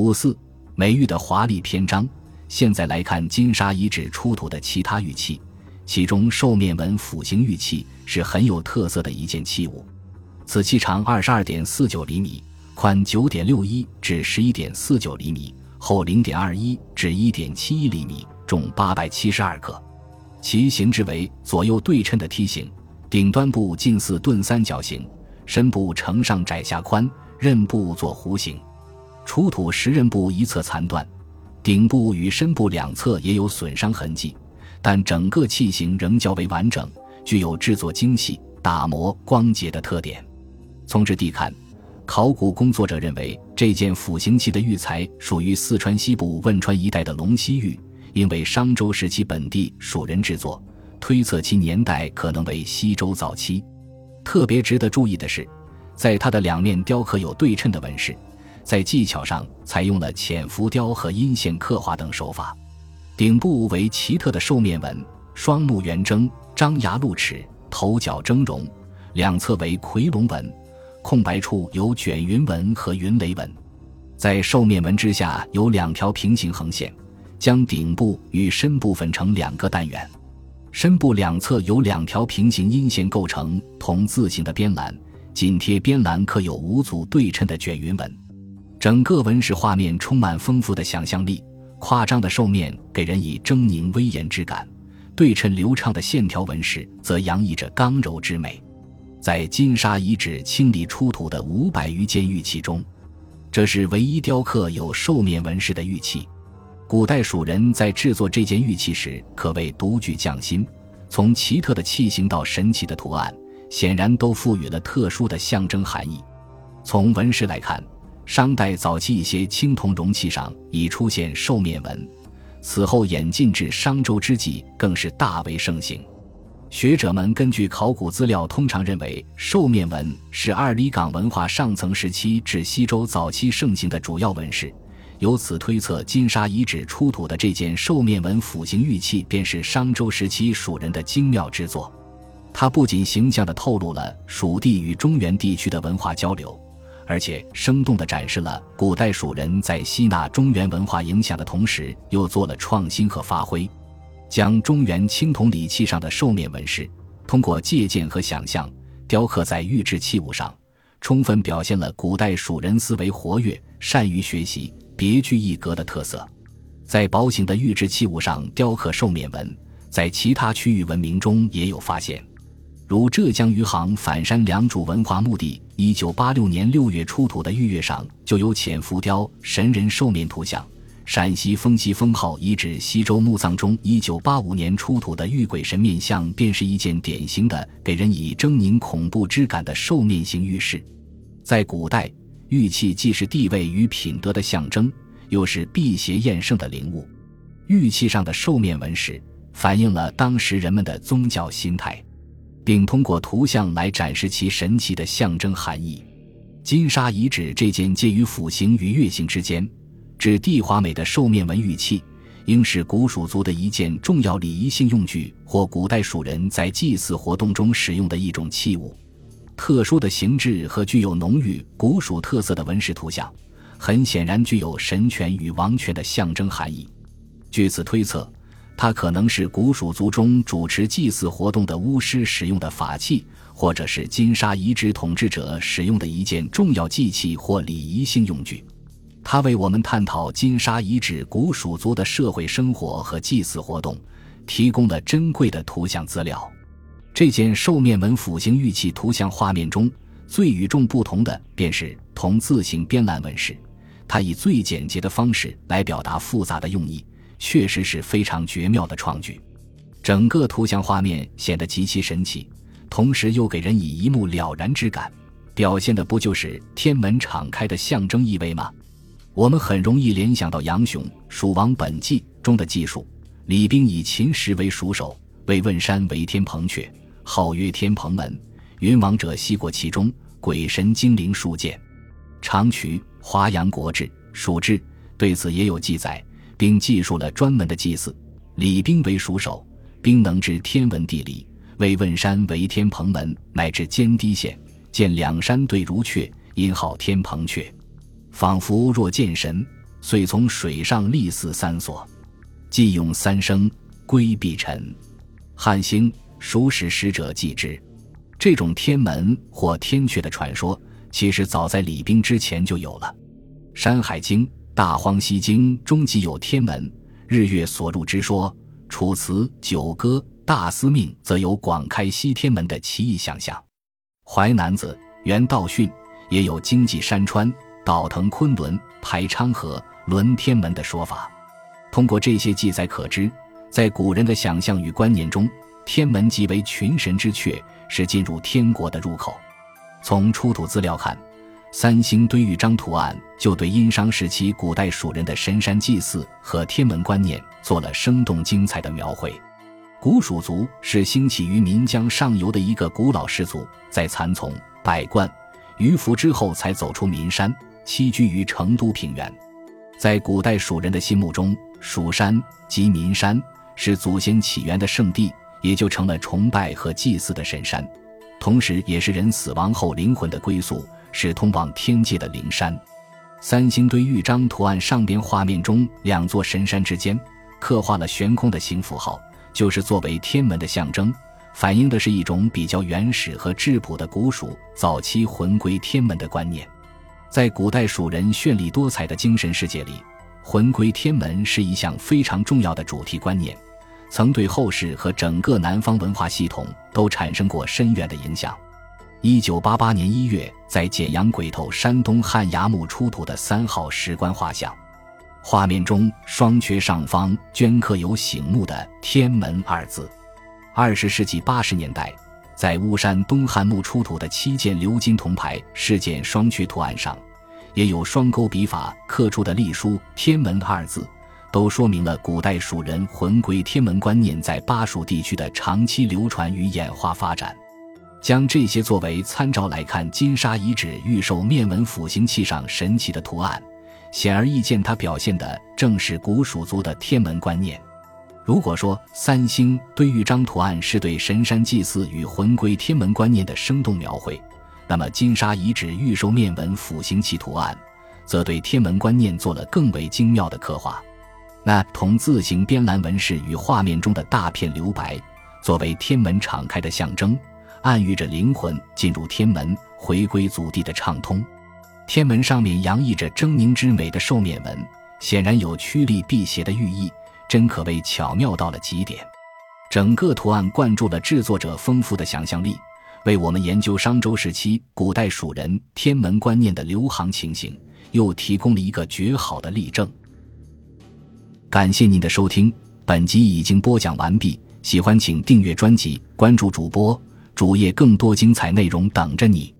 五四美玉的华丽篇章。现在来看金沙遗址出土的其他玉器，其中兽面纹斧形玉器是很有特色的一件器物。此器长二十二点四九厘米，宽九点六一至十一点四九厘米，厚零点二一至一点七一厘米，重八百七十二克。其形制为左右对称的梯形，顶端部近似钝三角形，身部呈上窄下宽，刃部作弧形。出土石人部一侧残断。顶部与身部两侧也有损伤痕迹，但整个器型仍较为完整，具有制作精细、打磨光洁的特点。从质地看，考古工作者认为这件斧形器的玉材属于四川西部汶川一带的龙溪玉，因为商周时期本地蜀人制作，推测其年代可能为西周早期。特别值得注意的是，在它的两面雕刻有对称的纹饰。在技巧上采用了浅浮雕和阴线刻画等手法，顶部为奇特的兽面纹，双目圆睁，张牙露齿，头角峥嵘，两侧为夔龙纹，空白处有卷云纹和云雷纹。在兽面纹之下有两条平行横线，将顶部与身部分成两个单元，身部两侧有两条平行阴线构成同字形的边栏，紧贴边栏刻有五组对称的卷云纹。整个纹饰画面充满丰富的想象力，夸张的兽面给人以狰狞威严之感，对称流畅的线条纹饰则洋溢着刚柔之美。在金沙遗址清理出土的五百余件玉器中，这是唯一雕刻有兽面纹饰的玉器。古代蜀人在制作这件玉器时可谓独具匠心，从奇特的器型到神奇的图案，显然都赋予了特殊的象征含义。从纹饰来看。商代早期一些青铜容器上已出现兽面纹，此后演进至商周之际更是大为盛行。学者们根据考古资料，通常认为兽面纹是二里岗文化上层时期至西周早期盛行的主要纹饰，由此推测金沙遗址出土的这件兽面纹斧形玉器便是商周时期蜀人的精妙之作。它不仅形象地透露了蜀地与中原地区的文化交流。而且生动地展示了古代蜀人在吸纳中原文化影响的同时，又做了创新和发挥，将中原青铜礼器上的兽面纹饰，通过借鉴和想象雕刻在玉制器物上，充分表现了古代蜀人思维活跃、善于学习、别具一格的特色。在薄型的玉制器物上雕刻兽面纹，在其他区域文明中也有发现。如浙江余杭反山良渚文化墓地，一九八六年六月出土的玉钺上就有浅浮雕神人兽面图像。陕西丰西封号遗址西周墓葬中，一九八五年出土的玉鬼神面像，便是一件典型的给人以狰狞恐怖之感的兽面形玉饰。在古代，玉器既是地位与品德的象征，又是辟邪验圣的灵物。玉器上的兽面纹饰，反映了当时人们的宗教心态。并通过图像来展示其神奇的象征含义。金沙遗址这件介于斧形与月形之间、质地华美的兽面纹玉器，应是古蜀族的一件重要礼仪性用具，或古代蜀人在祭祀活动中使用的一种器物。特殊的形制和具有浓郁古蜀特色的纹饰图像，很显然具有神权与王权的象征含义。据此推测。它可能是古蜀族中主持祭祀活动的巫师使用的法器，或者是金沙遗址统治者使用的一件重要祭器或礼仪性用具。它为我们探讨金沙遗址古蜀族的社会生活和祭祀活动提供了珍贵的图像资料。这件兽面纹斧形玉器图像画面中最与众不同的，便是同字形边栏纹饰。它以最简洁的方式来表达复杂的用意。确实是非常绝妙的创举，整个图像画面显得极其神奇，同时又给人以一目了然之感，表现的不就是天门敞开的象征意味吗？我们很容易联想到杨雄《蜀王本纪》中的记述：李冰以秦时为蜀首，为问山为天蓬阙，号曰天蓬门。云王者西过其中，鬼神精灵数见。长渠《华阳国志·蜀志》对此也有记载。并记述了专门的祭祀。李冰为蜀首，冰能知天文地理，为问山为天蓬门，乃至坚堤县，见两山对如阙，因号天蓬阙，仿佛若见神。遂从水上立寺三所，即用三声，归必沉。汉兴熟识使者记之。这种天门或天阙的传说，其实早在李冰之前就有了。《山海经·大荒西经》中即有天门、日月所入之说。《楚辞·九歌·大司命》则有广开西天门的奇异想象，《淮南子·原道训》也有经济山川、倒腾昆仑、排昌河、轮天门的说法。通过这些记载可知，在古人的想象与观念中，天门即为群神之阙，是进入天国的入口。从出土资料看，三星堆玉章图案就对殷商时期古代蜀人的神山祭祀和天文观念做了生动精彩的描绘。古蜀族是兴起于岷江上游的一个古老氏族，在蚕丛、百冠、鱼凫之后才走出岷山，栖居于成都平原。在古代蜀人的心目中，蜀山即岷山是祖先起源的圣地，也就成了崇拜和祭祀的神山，同时也是人死亡后灵魂的归宿。是通往天界的灵山，三星堆玉章图案上边画面中两座神山之间刻画了悬空的形符号，就是作为天门的象征，反映的是一种比较原始和质朴的古蜀早期魂归天门的观念。在古代蜀人绚丽多彩的精神世界里，魂归天门是一项非常重要的主题观念，曾对后世和整个南方文化系统都产生过深远的影响。一九八八年一月，在简阳鬼头山东汉崖墓出土的三号石棺画像，画面中双阙上方镌刻有醒目的“天门”二字。二十世纪八十年代，在巫山东汉墓出土的七件鎏金铜牌饰件双阙图案上，也有双钩笔法刻出的隶书“天门”二字，都说明了古代蜀人魂归天门观念在巴蜀地区的长期流传与演化发展。将这些作为参照来看，金沙遗址玉兽面纹辅形器上神奇的图案，显而易见，它表现的正是古蜀族的天门观念。如果说三星堆玉章图案是对神山祭祀与魂归天门观念的生动描绘，那么金沙遗址玉兽面纹辅形器图案，则对天门观念做了更为精妙的刻画。那同字形边栏纹饰与画面中的大片留白，作为天门敞开的象征。暗喻着灵魂进入天门、回归祖地的畅通。天门上面洋溢着狰狞之美的兽面纹，显然有趋利避邪的寓意，真可谓巧妙到了极点。整个图案灌注了制作者丰富的想象力，为我们研究商周时期古代蜀人天门观念的流行情形，又提供了一个绝好的例证。感谢您的收听，本集已经播讲完毕。喜欢请订阅专辑，关注主播。主页更多精彩内容等着你。